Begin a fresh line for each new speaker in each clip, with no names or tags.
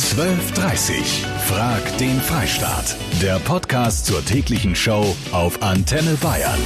12.30 Frag den Freistaat. Der Podcast zur täglichen Show auf Antenne Bayern.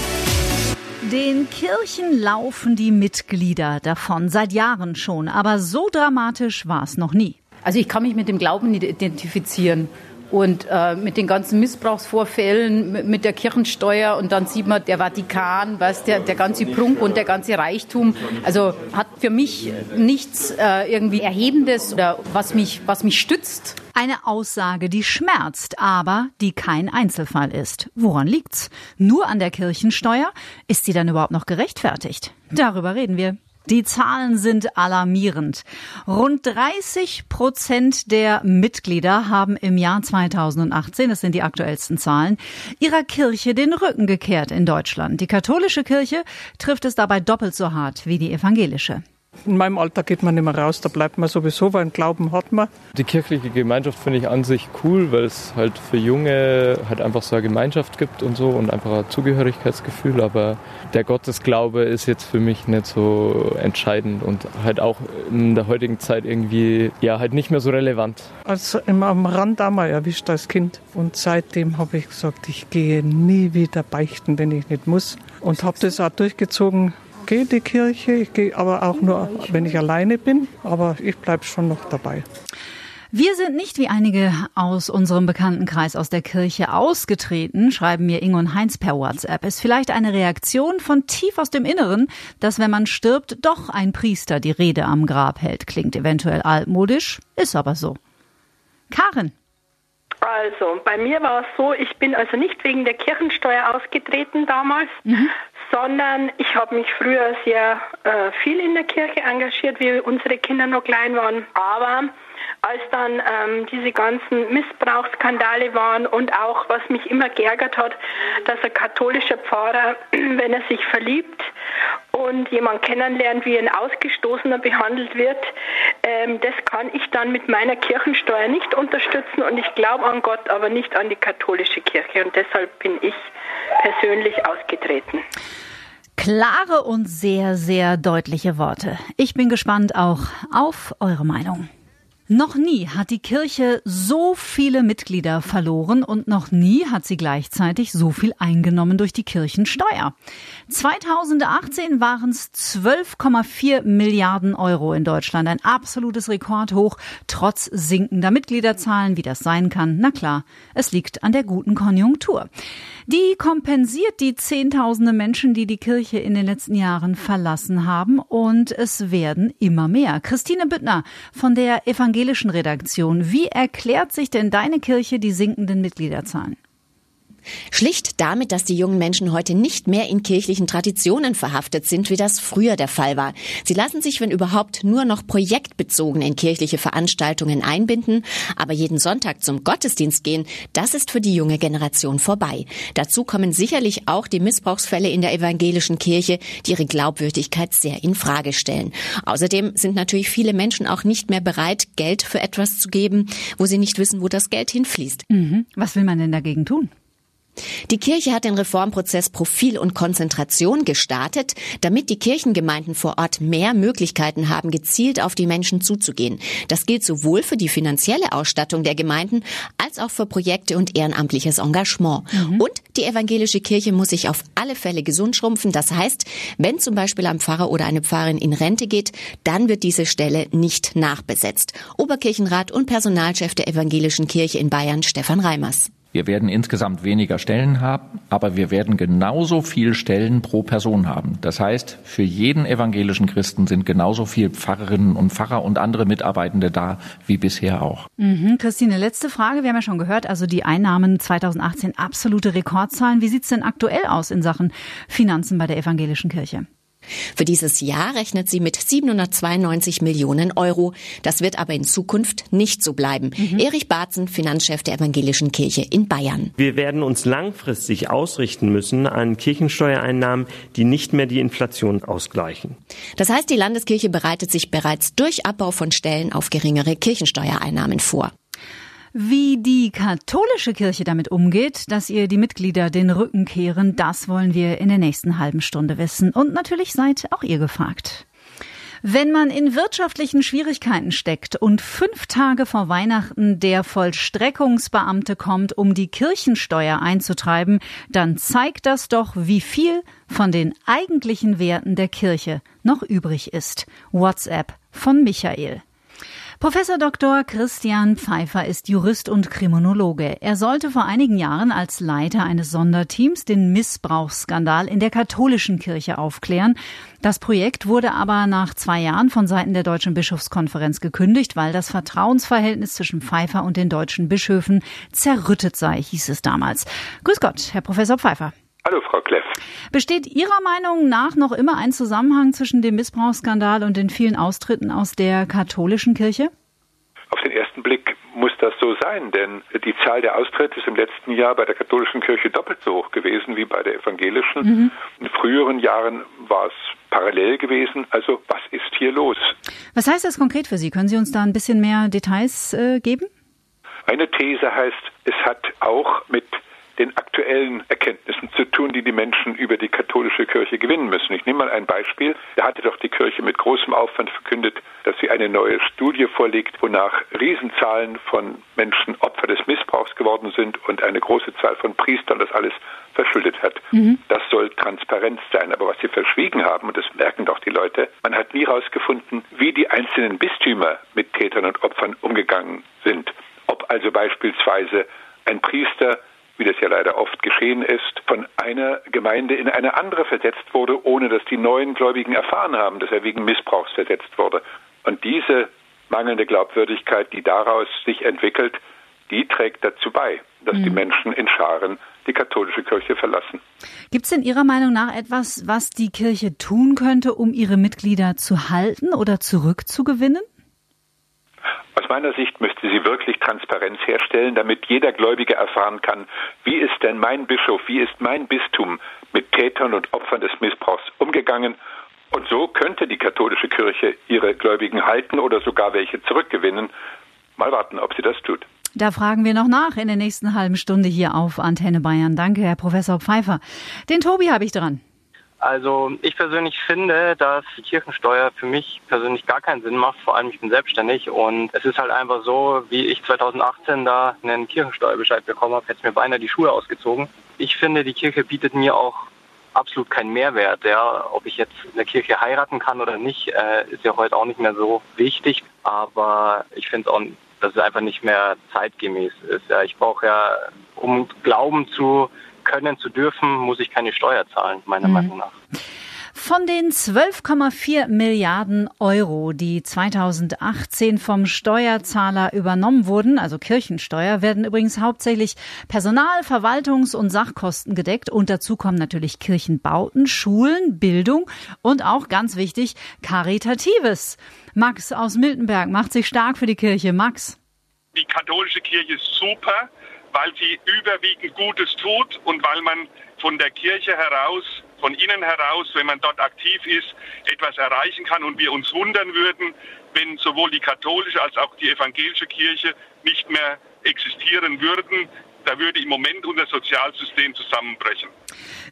Den Kirchen laufen die Mitglieder davon, seit Jahren schon. Aber so dramatisch war es noch nie.
Also ich kann mich mit dem Glauben nicht identifizieren. Und äh, mit den ganzen Missbrauchsvorfällen, mit der Kirchensteuer und dann sieht man der Vatikan, was der, der ganze Prunk und der ganze Reichtum. Also hat für mich nichts äh, irgendwie Erhebendes oder was mich, was mich stützt.
Eine Aussage, die schmerzt, aber die kein Einzelfall ist. Woran liegt's? Nur an der Kirchensteuer? Ist sie dann überhaupt noch gerechtfertigt? Darüber reden wir die Zahlen sind alarmierend. Rund 30 Prozent der Mitglieder haben im Jahr 2018, das sind die aktuellsten Zahlen, ihrer Kirche den Rücken gekehrt in Deutschland. Die katholische Kirche trifft es dabei doppelt so hart wie die evangelische.
In meinem Alter geht man nicht mehr raus, da bleibt man sowieso, weil einen Glauben hat man.
Die kirchliche Gemeinschaft finde ich an sich cool, weil es halt für Junge halt einfach so eine Gemeinschaft gibt und so und einfach ein Zugehörigkeitsgefühl. Aber der Gottesglaube ist jetzt für mich nicht so entscheidend und halt auch in der heutigen Zeit irgendwie ja halt nicht mehr so relevant.
Also immer am Rand einmal erwischt als Kind und seitdem habe ich gesagt, ich gehe nie wieder beichten, wenn ich nicht muss und habe das auch durchgezogen gehe in die Kirche, ich gehe aber auch nur, wenn ich alleine bin, aber ich bleibe schon noch dabei.
Wir sind nicht wie einige aus unserem Bekanntenkreis aus der Kirche ausgetreten, schreiben mir Ingo und Heinz per WhatsApp. Ist vielleicht eine Reaktion von tief aus dem Inneren, dass wenn man stirbt, doch ein Priester die Rede am Grab hält. Klingt eventuell altmodisch, ist aber so. Karin.
Also, bei mir war es so, ich bin also nicht wegen der Kirchensteuer ausgetreten damals, mhm sondern ich habe mich früher sehr äh, viel in der Kirche engagiert, wie unsere Kinder noch klein waren. Aber als dann ähm, diese ganzen Missbrauchsskandale waren und auch, was mich immer geärgert hat, dass ein katholischer Pfarrer, wenn er sich verliebt und jemand kennenlernt, wie ein Ausgestoßener behandelt wird, ähm, das kann ich dann mit meiner Kirchensteuer nicht unterstützen und ich glaube an Gott, aber nicht an die katholische Kirche und deshalb bin ich persönlich ausgetreten.
Klare und sehr, sehr deutliche Worte. Ich bin gespannt auch auf eure Meinung. Noch nie hat die Kirche so viele Mitglieder verloren und noch nie hat sie gleichzeitig so viel eingenommen durch die Kirchensteuer. 2018 waren es 12,4 Milliarden Euro in Deutschland, ein absolutes Rekordhoch, trotz sinkender Mitgliederzahlen, wie das sein kann. Na klar, es liegt an der guten Konjunktur. Die kompensiert die Zehntausende Menschen, die die Kirche in den letzten Jahren verlassen haben und es werden immer mehr. Christine Büttner von der evangelischen Redaktion. Wie erklärt sich denn deine Kirche die sinkenden Mitgliederzahlen?
Schlicht damit, dass die jungen Menschen heute nicht mehr in kirchlichen Traditionen verhaftet sind, wie das früher der Fall war. Sie lassen sich, wenn überhaupt, nur noch projektbezogen in kirchliche Veranstaltungen einbinden, aber jeden Sonntag zum Gottesdienst gehen, das ist für die junge Generation vorbei. Dazu kommen sicherlich auch die Missbrauchsfälle in der evangelischen Kirche, die ihre Glaubwürdigkeit sehr in Frage stellen. Außerdem sind natürlich viele Menschen auch nicht mehr bereit, Geld für etwas zu geben, wo sie nicht wissen, wo das Geld hinfließt.
Mhm. Was will man denn dagegen tun?
Die Kirche hat den Reformprozess Profil und Konzentration gestartet, damit die Kirchengemeinden vor Ort mehr Möglichkeiten haben, gezielt auf die Menschen zuzugehen. Das gilt sowohl für die finanzielle Ausstattung der Gemeinden als auch für Projekte und ehrenamtliches Engagement. Mhm. Und die evangelische Kirche muss sich auf alle Fälle gesund schrumpfen. Das heißt, wenn zum Beispiel ein Pfarrer oder eine Pfarrerin in Rente geht, dann wird diese Stelle nicht nachbesetzt. Oberkirchenrat und Personalchef der evangelischen Kirche in Bayern, Stefan Reimers.
Wir werden insgesamt weniger Stellen haben, aber wir werden genauso viel Stellen pro Person haben. Das heißt, für jeden evangelischen Christen sind genauso viel Pfarrerinnen und Pfarrer und andere Mitarbeitende da wie bisher auch.
Mhm. Christine, letzte Frage. Wir haben ja schon gehört, also die Einnahmen 2018 absolute Rekordzahlen. Wie sieht's denn aktuell aus in Sachen Finanzen bei der evangelischen Kirche?
Für dieses Jahr rechnet sie mit 792 Millionen Euro. Das wird aber in Zukunft nicht so bleiben. Mhm. Erich Barzen, Finanzchef der Evangelischen Kirche in Bayern.
Wir werden uns langfristig ausrichten müssen an Kirchensteuereinnahmen, die nicht mehr die Inflation ausgleichen.
Das heißt, die Landeskirche bereitet sich bereits durch Abbau von Stellen auf geringere Kirchensteuereinnahmen vor.
Wie die katholische Kirche damit umgeht, dass ihr die Mitglieder den Rücken kehren, das wollen wir in der nächsten halben Stunde wissen. Und natürlich seid auch ihr gefragt. Wenn man in wirtschaftlichen Schwierigkeiten steckt und fünf Tage vor Weihnachten der Vollstreckungsbeamte kommt, um die Kirchensteuer einzutreiben, dann zeigt das doch, wie viel von den eigentlichen Werten der Kirche noch übrig ist. WhatsApp von Michael. Professor Dr. Christian Pfeiffer ist Jurist und Kriminologe. Er sollte vor einigen Jahren als Leiter eines Sonderteams den Missbrauchsskandal in der katholischen Kirche aufklären. Das Projekt wurde aber nach zwei Jahren von Seiten der Deutschen Bischofskonferenz gekündigt, weil das Vertrauensverhältnis zwischen Pfeiffer und den deutschen Bischöfen zerrüttet sei, hieß es damals. Grüß Gott, Herr Professor Pfeiffer.
Hallo, Frau Kleff.
Besteht Ihrer Meinung nach noch immer ein Zusammenhang zwischen dem Missbrauchsskandal und den vielen Austritten aus der katholischen Kirche?
Auf den ersten Blick muss das so sein, denn die Zahl der Austritte ist im letzten Jahr bei der katholischen Kirche doppelt so hoch gewesen wie bei der evangelischen. Mhm. In früheren Jahren war es parallel gewesen. Also was ist hier los?
Was heißt das konkret für Sie? Können Sie uns da ein bisschen mehr Details äh, geben?
Eine These heißt, es hat auch mit den aktuellen Erkenntnissen zu tun, die die Menschen über die katholische Kirche gewinnen müssen. Ich nehme mal ein Beispiel. Da hatte doch die Kirche mit großem Aufwand verkündet, dass sie eine neue Studie vorlegt, wonach Riesenzahlen von Menschen Opfer des Missbrauchs geworden sind und eine große Zahl von Priestern das alles verschuldet hat. Mhm. Das soll Transparenz sein. Aber was sie verschwiegen haben, und das merken doch die Leute, man hat nie herausgefunden, wie die einzelnen Bistümer mit Tätern und Opfern umgegangen sind. Ob also beispielsweise ein Priester wie das ja leider oft geschehen ist, von einer Gemeinde in eine andere versetzt wurde, ohne dass die neuen Gläubigen erfahren haben, dass er wegen Missbrauchs versetzt wurde. Und diese mangelnde Glaubwürdigkeit, die daraus sich entwickelt, die trägt dazu bei, dass mhm. die Menschen in Scharen die katholische Kirche verlassen.
Gibt es in Ihrer Meinung nach etwas, was die Kirche tun könnte, um ihre Mitglieder zu halten oder zurückzugewinnen?
Aus meiner Sicht müsste sie wirklich Transparenz herstellen, damit jeder Gläubige erfahren kann, wie ist denn mein Bischof, wie ist mein Bistum mit Tätern und Opfern des Missbrauchs umgegangen. Und so könnte die katholische Kirche ihre Gläubigen halten oder sogar welche zurückgewinnen. Mal warten, ob sie das tut.
Da fragen wir noch nach in der nächsten halben Stunde hier auf Antenne Bayern. Danke, Herr Professor Pfeiffer. Den Tobi habe ich dran.
Also ich persönlich finde, dass die Kirchensteuer für mich persönlich gar keinen Sinn macht. Vor allem ich bin selbstständig und es ist halt einfach so, wie ich 2018 da einen Kirchensteuerbescheid bekommen habe, hätte mir beinahe die Schuhe ausgezogen. Ich finde, die Kirche bietet mir auch absolut keinen Mehrwert. Ja, ob ich jetzt in der Kirche heiraten kann oder nicht, äh, ist ja heute auch nicht mehr so wichtig. Aber ich finde auch, dass es einfach nicht mehr zeitgemäß ist. Ja, ich brauche ja, um Glauben zu können zu dürfen, muss ich keine Steuer zahlen, meiner mhm. Meinung nach.
Von den 12,4 Milliarden Euro, die 2018 vom Steuerzahler übernommen wurden, also Kirchensteuer, werden übrigens hauptsächlich Personal-, Verwaltungs- und Sachkosten gedeckt. Und dazu kommen natürlich Kirchenbauten, Schulen, Bildung und auch ganz wichtig, Karitatives. Max aus Miltenberg macht sich stark für die Kirche. Max.
Die katholische Kirche ist super weil sie überwiegend Gutes tut und weil man von der Kirche heraus, von innen heraus, wenn man dort aktiv ist, etwas erreichen kann und wir uns wundern würden, wenn sowohl die katholische als auch die evangelische Kirche nicht mehr existieren würden. Da würde im Moment unser Sozialsystem zusammenbrechen.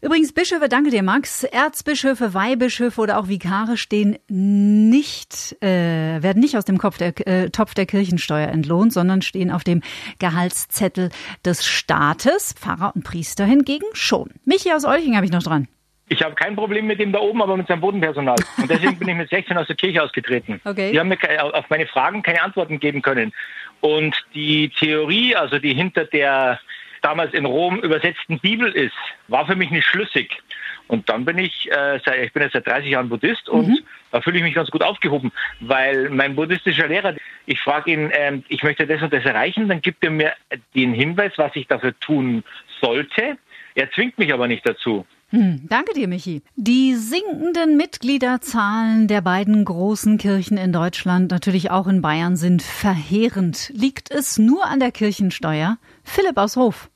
Übrigens, Bischöfe, danke dir, Max. Erzbischöfe, Weihbischöfe oder auch Vikare stehen nicht, äh, werden nicht aus dem Kopf der, äh, Topf der Kirchensteuer entlohnt, sondern stehen auf dem Gehaltszettel des Staates. Pfarrer und Priester hingegen schon. Michi aus Olching habe ich noch dran.
Ich habe kein Problem mit dem da oben, aber mit seinem Bodenpersonal. Und deswegen bin ich mit 16 aus der Kirche ausgetreten. Okay. Die haben mir auf meine Fragen keine Antworten geben können. Und die Theorie, also die hinter der damals in Rom übersetzten Bibel ist, war für mich nicht schlüssig. Und dann bin ich, äh, seit, ich bin jetzt seit 30 Jahren Buddhist und mhm. da fühle ich mich ganz gut aufgehoben, weil mein buddhistischer Lehrer, ich frage ihn, äh, ich möchte das und das erreichen, dann gibt er mir den Hinweis, was ich dafür tun sollte. Er zwingt mich aber nicht dazu.
Hm, danke dir, Michi. Die sinkenden Mitgliederzahlen der beiden großen Kirchen in Deutschland, natürlich auch in Bayern, sind verheerend. Liegt es nur an der Kirchensteuer? Philipp aus Hof.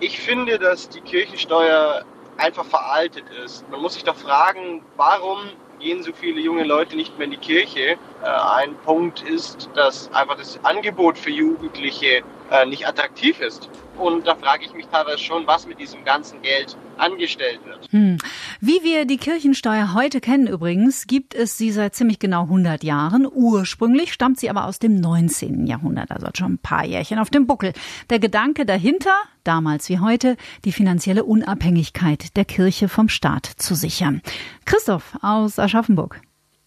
Ich finde, dass die Kirchensteuer einfach veraltet ist. Man muss sich doch fragen, warum gehen so viele junge Leute nicht mehr in die Kirche? Äh, ein Punkt ist, dass einfach das Angebot für Jugendliche äh, nicht attraktiv ist. Und da frage ich mich teilweise schon, was mit diesem ganzen Geld angestellt wird.
Hm. Wie wir die Kirchensteuer heute kennen übrigens, gibt es sie seit ziemlich genau 100 Jahren. Ursprünglich stammt sie aber aus dem 19. Jahrhundert, also hat schon ein paar Jährchen auf dem Buckel. Der Gedanke dahinter, damals wie heute, die finanzielle Unabhängigkeit der Kirche vom Staat zu sichern. Christoph aus Aschaffenburg.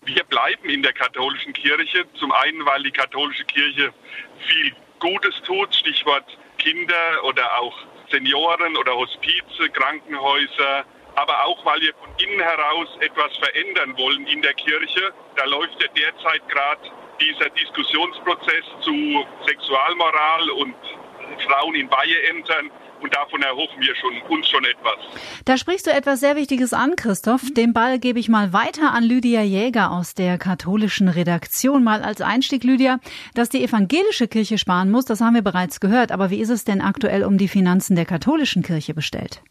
Wir bleiben in der katholischen Kirche. Zum einen, weil die katholische Kirche viel Gutes tut, Stichwort Kinder oder auch Senioren oder Hospize, Krankenhäuser, aber auch weil wir von innen heraus etwas verändern wollen in der Kirche. Da läuft ja derzeit gerade dieser Diskussionsprozess zu Sexualmoral und Frauen in Weiheämtern. Und davon erhoffen wir schon, uns schon etwas.
Da sprichst du etwas sehr Wichtiges an, Christoph. Den Ball gebe ich mal weiter an Lydia Jäger aus der katholischen Redaktion. Mal als Einstieg, Lydia, dass die evangelische Kirche sparen muss, das haben wir bereits gehört. Aber wie ist es denn aktuell um die Finanzen der katholischen Kirche bestellt?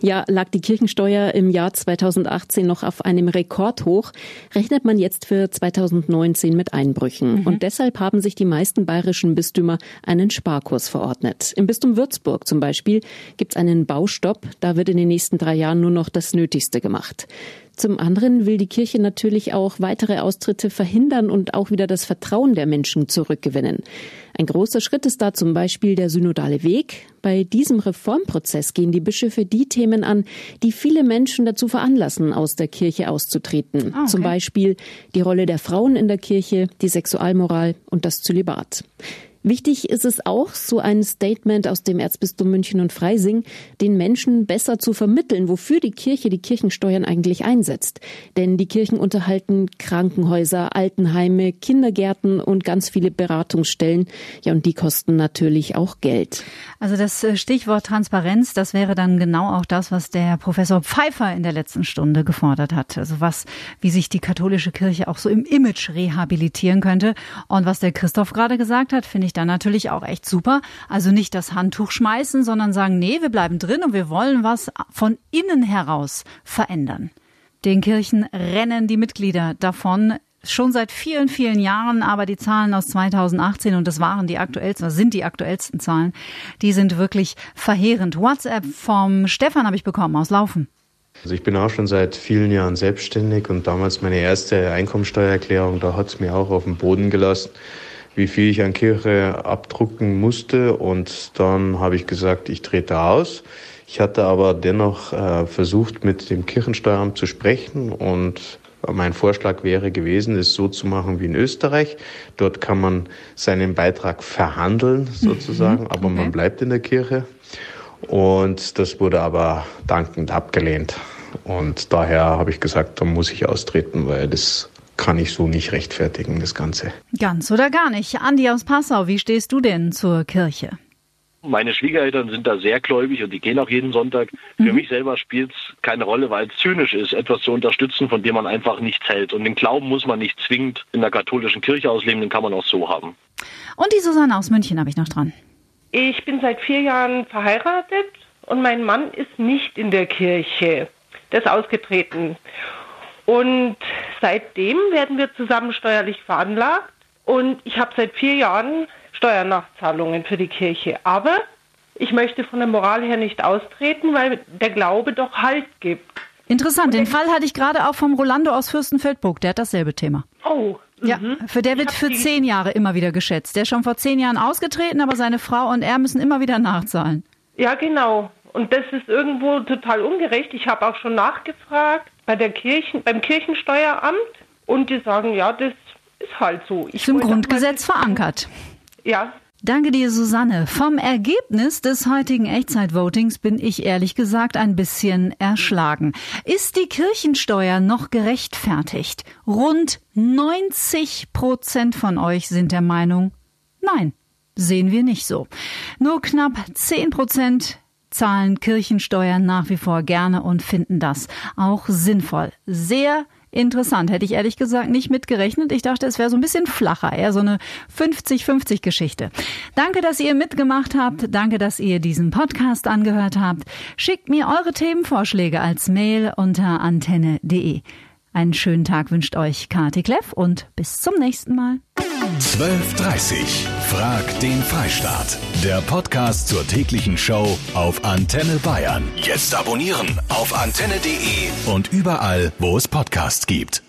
Ja, lag die Kirchensteuer im Jahr 2018 noch auf einem Rekordhoch, rechnet man jetzt für 2019 mit Einbrüchen. Mhm. Und deshalb haben sich die meisten bayerischen Bistümer einen Sparkurs verordnet. Im Bistum Würzburg zum Beispiel gibt es einen Baustopp. Da wird in den nächsten drei Jahren nur noch das Nötigste gemacht. Zum anderen will die Kirche natürlich auch weitere Austritte verhindern und auch wieder das Vertrauen der Menschen zurückgewinnen. Ein großer Schritt ist da zum Beispiel der synodale Weg. Bei diesem Reformprozess gehen die Bischöfe die Themen an, die viele Menschen dazu veranlassen, aus der Kirche auszutreten. Ah, okay. Zum Beispiel die Rolle der Frauen in der Kirche, die Sexualmoral und das Zölibat. Wichtig ist es auch, so ein Statement aus dem Erzbistum München und Freising, den Menschen besser zu vermitteln, wofür die Kirche die Kirchensteuern eigentlich einsetzt. Denn die Kirchen unterhalten Krankenhäuser, Altenheime, Kindergärten und ganz viele Beratungsstellen. Ja, und die kosten natürlich auch Geld.
Also das äh, Stichwort Transparenz, das wäre dann genau auch das, was der Professor Pfeiffer in der letzten Stunde gefordert hat. Also was, wie sich die katholische Kirche auch so im Image rehabilitieren könnte. Und was der Christoph gerade gesagt hat, finde ich dann natürlich auch echt super. Also nicht das Handtuch schmeißen, sondern sagen, nee, wir bleiben drin und wir wollen was von innen heraus verändern. Den Kirchen rennen die Mitglieder davon, schon seit vielen, vielen Jahren, aber die Zahlen aus 2018 und das waren die aktuellsten, sind die aktuellsten Zahlen, die sind wirklich verheerend. WhatsApp vom Stefan habe ich bekommen aus Laufen.
Also ich bin auch schon seit vielen Jahren selbstständig und damals meine erste Einkommensteuererklärung, da hat es mir auch auf den Boden gelassen wie viel ich an Kirche abdrucken musste. Und dann habe ich gesagt, ich trete aus. Ich hatte aber dennoch äh, versucht, mit dem Kirchensteueramt zu sprechen und mein Vorschlag wäre gewesen, es so zu machen wie in Österreich. Dort kann man seinen Beitrag verhandeln, sozusagen, mhm. aber okay. man bleibt in der Kirche. Und das wurde aber dankend abgelehnt. Und daher habe ich gesagt, da muss ich austreten, weil das kann ich so nicht rechtfertigen, das Ganze.
Ganz oder gar nicht. Andi aus Passau, wie stehst du denn zur Kirche?
Meine Schwiegereltern sind da sehr gläubig und die gehen auch jeden Sonntag. Mhm. Für mich selber spielt es keine Rolle, weil es zynisch ist, etwas zu unterstützen, von dem man einfach nichts hält. Und den Glauben muss man nicht zwingend in der katholischen Kirche ausleben, den kann man auch so haben.
Und die Susanne aus München habe ich noch dran.
Ich bin seit vier Jahren verheiratet und mein Mann ist nicht in der Kirche. Der ist ausgetreten. Und seitdem werden wir zusammen steuerlich veranlagt. Und ich habe seit vier Jahren Steuernachzahlungen für die Kirche. Aber ich möchte von der Moral her nicht austreten, weil der Glaube doch Halt gibt.
Interessant, den Fall hatte ich gerade auch vom Rolando aus Fürstenfeldbruck, der hat dasselbe Thema.
Oh.
Ja, mhm. für der wird für zehn Jahre immer wieder geschätzt. Der ist schon vor zehn Jahren ausgetreten, aber seine Frau und er müssen immer wieder nachzahlen.
Ja, genau. Und das ist irgendwo total ungerecht. Ich habe auch schon nachgefragt bei der Kirchen, beim Kirchensteueramt und die sagen, ja, das ist halt so.
Ich Zum Grundgesetz verankert.
Ja.
Danke dir, Susanne. Vom Ergebnis des heutigen Echtzeitvotings bin ich ehrlich gesagt ein bisschen erschlagen. Ist die Kirchensteuer noch gerechtfertigt? Rund 90 Prozent von euch sind der Meinung, nein, sehen wir nicht so. Nur knapp 10 Prozent zahlen Kirchensteuern nach wie vor gerne und finden das auch sinnvoll. Sehr interessant. Hätte ich ehrlich gesagt nicht mitgerechnet. Ich dachte, es wäre so ein bisschen flacher, eher so eine 50-50 Geschichte. Danke, dass ihr mitgemacht habt. Danke, dass ihr diesen Podcast angehört habt. Schickt mir eure Themenvorschläge als Mail unter antenne.de. Einen schönen Tag wünscht euch Kati Kleff und bis zum nächsten Mal.
12.30 Frag den Freistaat. Der Podcast zur täglichen Show auf Antenne Bayern. Jetzt abonnieren auf antenne.de und überall, wo es Podcasts gibt.